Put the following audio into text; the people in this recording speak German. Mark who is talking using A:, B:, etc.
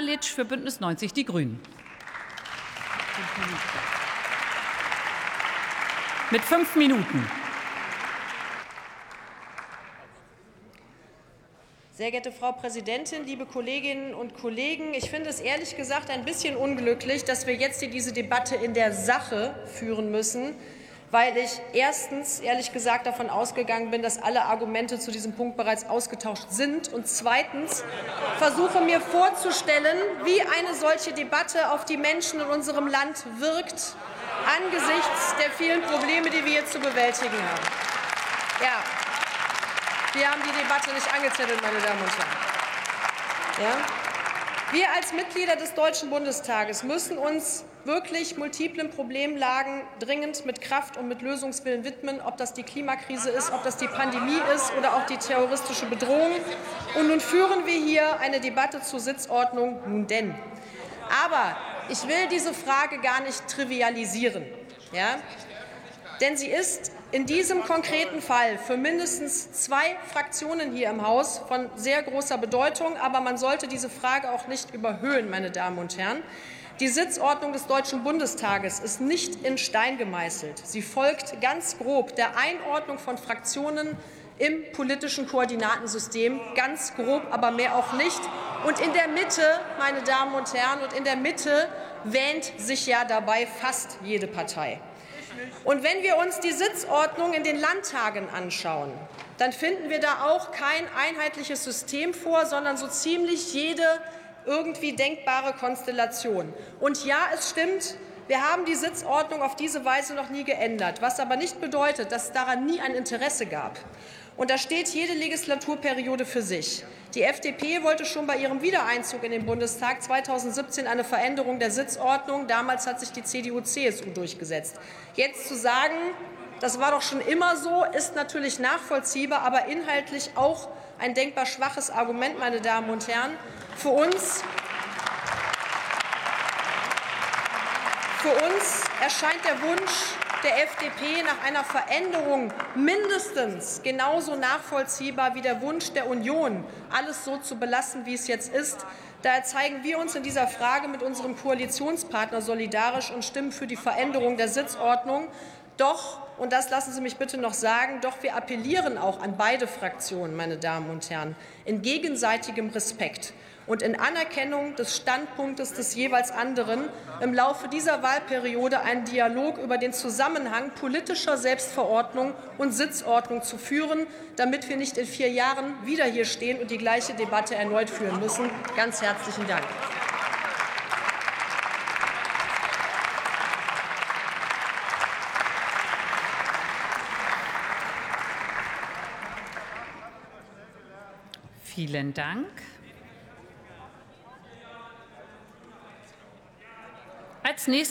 A: Palic für Bündnis 90 Die Grünen. Mit fünf Minuten.
B: Sehr geehrte Frau Präsidentin, liebe Kolleginnen und Kollegen! Ich finde es ehrlich gesagt ein bisschen unglücklich, dass wir jetzt hier diese Debatte in der Sache führen müssen, weil ich erstens ehrlich gesagt davon ausgegangen bin, dass alle Argumente zu diesem Punkt bereits ausgetauscht sind und zweitens versuche mir vorzustellen, wie eine solche Debatte auf die Menschen in unserem Land wirkt angesichts der vielen Probleme, die wir jetzt zu bewältigen haben. Ja, wir haben die Debatte nicht angezettelt, meine Damen und Herren. Ja? Wir als Mitglieder des Deutschen Bundestages müssen uns wirklich multiplen Problemlagen dringend mit Kraft und mit Lösungswillen widmen, ob das die Klimakrise ist, ob das die Pandemie ist oder auch die terroristische Bedrohung. Und nun führen wir hier eine Debatte zur Sitzordnung. Nun denn. Aber ich will diese Frage gar nicht trivialisieren. Ja? Denn sie ist in diesem konkreten Fall für mindestens zwei Fraktionen hier im Haus von sehr großer Bedeutung. Aber man sollte diese Frage auch nicht überhöhen, meine Damen und Herren. Die Sitzordnung des Deutschen Bundestages ist nicht in Stein gemeißelt. Sie folgt ganz grob der Einordnung von Fraktionen im politischen Koordinatensystem, ganz grob, aber mehr auch nicht. Und in der Mitte, meine Damen und Herren, und in der Mitte wähnt sich ja dabei fast jede Partei. Und wenn wir uns die Sitzordnung in den Landtagen anschauen, dann finden wir da auch kein einheitliches System vor, sondern so ziemlich jede irgendwie denkbare Konstellation. Und ja, es stimmt, wir haben die Sitzordnung auf diese Weise noch nie geändert, was aber nicht bedeutet, dass es daran nie ein Interesse gab. Und da steht jede Legislaturperiode für sich. Die FDP wollte schon bei ihrem Wiedereinzug in den Bundestag 2017 eine Veränderung der Sitzordnung. Damals hat sich die CDU-CSU durchgesetzt. Jetzt zu sagen, das war doch schon immer so, ist natürlich nachvollziehbar, aber inhaltlich auch ein denkbar schwaches Argument, meine Damen und Herren. Für uns Für uns erscheint der Wunsch der FDP nach einer Veränderung mindestens genauso nachvollziehbar wie der Wunsch der Union, alles so zu belassen, wie es jetzt ist. Daher zeigen wir uns in dieser Frage mit unserem Koalitionspartner solidarisch und stimmen für die Veränderung der Sitzordnung. Doch, und das lassen Sie mich bitte noch sagen, doch wir appellieren auch an beide Fraktionen, meine Damen und Herren, in gegenseitigem Respekt und in Anerkennung des Standpunktes des jeweils anderen im Laufe dieser Wahlperiode einen Dialog über den Zusammenhang politischer Selbstverordnung und Sitzordnung zu führen, damit wir nicht in vier Jahren wieder hier stehen und die gleiche Debatte erneut führen müssen. Ganz herzlichen Dank.
A: Vielen Dank. Als nächstes